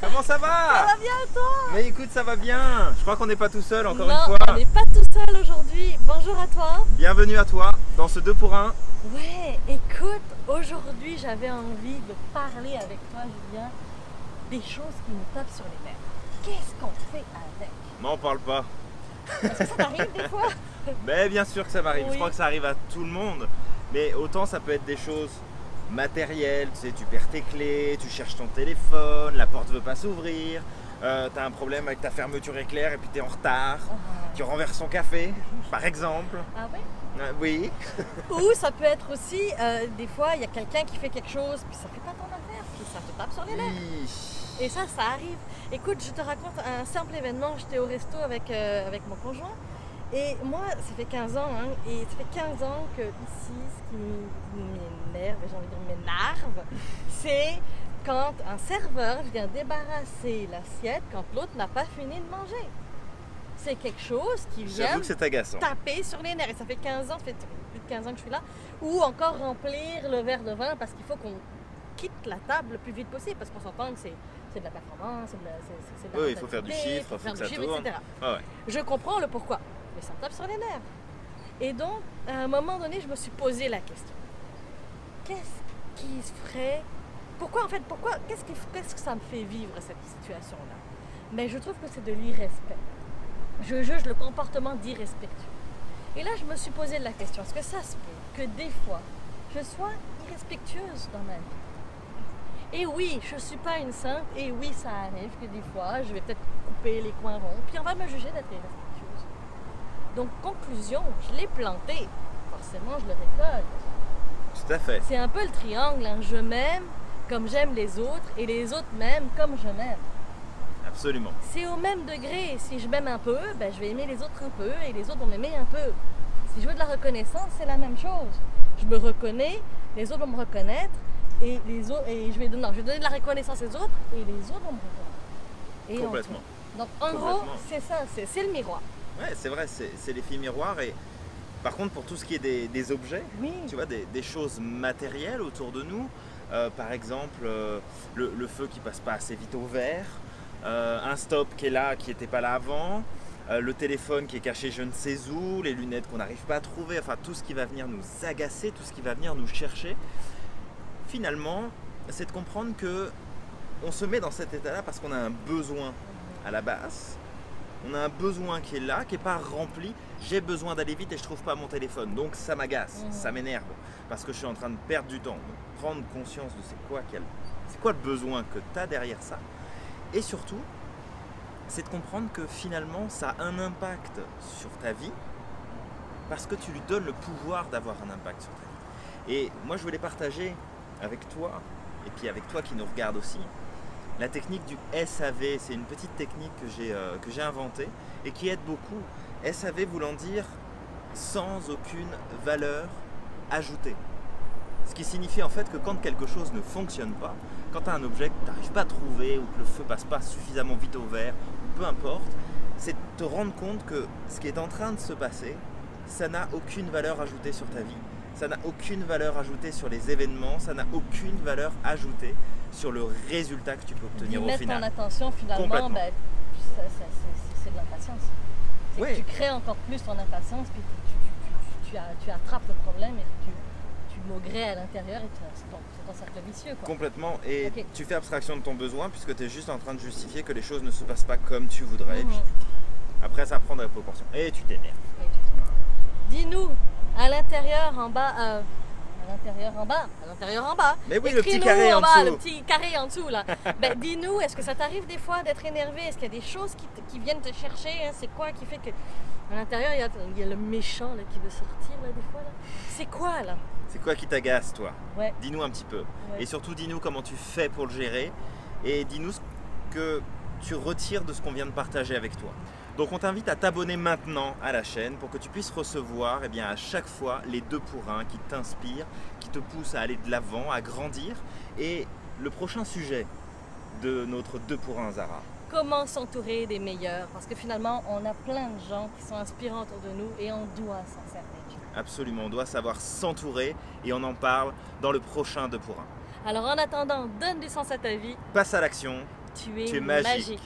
Comment ça va? Ça va bien toi? Mais écoute, ça va bien. Je crois qu'on n'est pas tout seul encore non, une fois. on n'est pas tout seul aujourd'hui. Bonjour à toi. Bienvenue à toi dans ce 2 pour 1. Ouais, écoute, aujourd'hui j'avais envie de parler avec toi, Julien, des choses qui nous tapent sur les nerfs. Qu'est-ce qu'on fait avec? M'en parle pas. Est-ce que ça t'arrive des fois? Mais bien sûr que ça m'arrive. Oui. Je crois que ça arrive à tout le monde. Mais autant ça peut être des choses matérielles. Tu sais, tu perds tes clés, tu cherches ton téléphone, la porte veut pas s'ouvrir. Euh, T'as un problème avec ta fermeture éclair et puis t'es en retard. Tu renverses son café, par exemple. Ah ouais? Euh, oui. Ou ça peut être aussi, euh, des fois, il y a quelqu'un qui fait quelque chose, puis ça fait pas ton affaire, puis ça te tape sur les. Oui. Et ça, ça arrive. Écoute, je te raconte un simple événement. J'étais au resto avec, euh, avec mon conjoint. Et moi, ça fait 15 ans, hein, et ça fait 15 ans que ici, ce qui m'énerve, j'ai envie de dire m'énerve, c'est quand un serveur vient débarrasser l'assiette quand l'autre n'a pas fini de manger. C'est quelque chose qui vient que agaçant. taper sur les nerfs. Et ça fait 15 ans, ça fait plus de 15 ans que je suis là. Ou encore remplir le verre de vin parce qu'il faut qu'on quitte la table le plus vite possible parce qu'on s'entend que c'est, c'est de la performance, c'est de la, c'est, c'est- c'est de la Oui, il faut faire du chiffre, faut faut faire du chiffre, etc. Ah ouais. Je comprends le pourquoi, mais ça me tape sur les nerfs. Et donc, à un moment donné, je me suis posé la question. Qu'est-ce qui se ferait? Pourquoi, en fait, pourquoi Qu'est-ce, que ça me fait vivre, cette situation-là? Mais je trouve que c'est de l'irrespect. Je juge le comportement d'irrespectueux. Et là, je me suis posé la question, est-ce que ça se peut que des fois, je sois irrespectueuse dans ma vie? Et oui, je ne suis pas une sainte, et oui, ça arrive que des fois, je vais peut-être couper les coins ronds, puis on va me juger d'être irrespectueuse. Donc, conclusion, je l'ai planté. Forcément, je le récolte. Tout à fait. C'est un peu le triangle, hein. je m'aime comme j'aime les autres, et les autres m'aiment comme je m'aime. Absolument. C'est au même degré. Si je m'aime un peu, ben, je vais aimer les autres un peu, et les autres vont m'aimer un peu. Si je veux de la reconnaissance, c'est la même chose. Je me reconnais, les autres vont me reconnaître, et les autres, et je vais, non, je vais donner de la reconnaissance aux autres, et les autres vont me reconnaître. Et Complètement. Donc en gros, c'est ça, c'est le miroir. Ouais, c'est vrai, c'est l'effet miroir. Et par contre, pour tout ce qui est des, des objets, Oui. tu vois, des, des choses matérielles autour de nous, euh, par exemple, euh, le, le feu qui passe pas assez vite au vert, euh, un stop qui est là, qui n'était pas là avant, le téléphone qui est caché je ne sais où, les lunettes qu'on n'arrive pas à trouver, enfin tout ce qui va venir nous agacer, tout ce qui va venir nous chercher. Finalement, c'est de comprendre que on se met dans cet état-là parce qu'on a un besoin à la base. On a un besoin qui est là, qui n'est pas rempli. J'ai besoin d'aller vite et je trouve pas mon téléphone. Donc ça m'agace, Mhm. ça m'énerve. Parce que je suis en train de perdre du temps. Donc, prendre conscience de c'est quoi, quel- c'est quoi le besoin que tu as derrière ça. Et surtout, c'est de comprendre que finalement, ça a un impact sur ta vie. Parce que tu lui donnes le pouvoir d'avoir un impact sur ta vie. Et moi, je voulais partager avec toi, et puis avec toi qui nous regarde aussi, la technique du SAV, c'est une petite technique que j'ai euh, que j'ai inventée et qui aide beaucoup. SAV voulant dire sans aucune valeur ajoutée. Ce qui signifie en fait que quand quelque chose ne fonctionne pas, quand tu as un objet que tu n'arrives pas à trouver ou que le feu passe pas suffisamment vite au vert, peu importe, c'est te rendre compte que ce qui est en train de se passer, ça n'a aucune valeur ajoutée sur ta vie, ça n'a aucune valeur ajoutée sur les événements, ça n'a aucune valeur ajoutée sur le résultat que tu peux obtenir au mettre ton final. attention finalement, ben, ça- c'est- de l'impatience. Oui. tu crées encore plus ton impatience, puis tu, tu- tu- tu attrapes le problème et tu, tu maugrais à l'intérieur et tu- c'est ton, ton cercle vicieux. Quoi. Complètement. Et tu fais abstraction de ton besoin puisque tu es juste en train de justifier que les choses ne se passent pas comme tu voudrais. Et puis, Mhm. après, ça prend des proportions. Et tu t'énerves. Dis-nous, à l'intérieur, en bas, euh, à l'intérieur, en bas, à l'intérieur, en bas. Mais oui, le petit carré en bas, dessous. le petit carré en dessous là. ben, dis-nous, est-ce que ça t'arrive des fois d'être énervé? Est-ce qu'il y a des choses qui, viennent te chercher hein? C'est quoi qui fait que à l'intérieur il y, a, il y a le méchant là, qui veut sortir là des fois là? C'est quoi là? C'est quoi qui t'agace, toi? Ouais. Dis-nous un petit peu. Ouais. Et surtout, dis-nous comment tu fais pour le gérer. Et dis-nous ce que tu retires de ce qu'on vient de partager avec toi. Donc on t'invite à t'abonner maintenant à la chaîne pour que tu puisses recevoir eh bien, à chaque fois les deux pour un qui t'inspirent, qui te poussent à aller de l'avant, à grandir. Et le prochain sujet de notre deux pour un Zara, Comment s'entourer des meilleurs? Parce que finalement, on a plein de gens qui sont inspirants autour de nous et on doit s'en servir. absolument, on doit savoir s'entourer et on en parle dans le prochain deux pour un. Alors en attendant, donne du sens à ta vie. Passe à l'action. Tu es, Tu es magique. magique.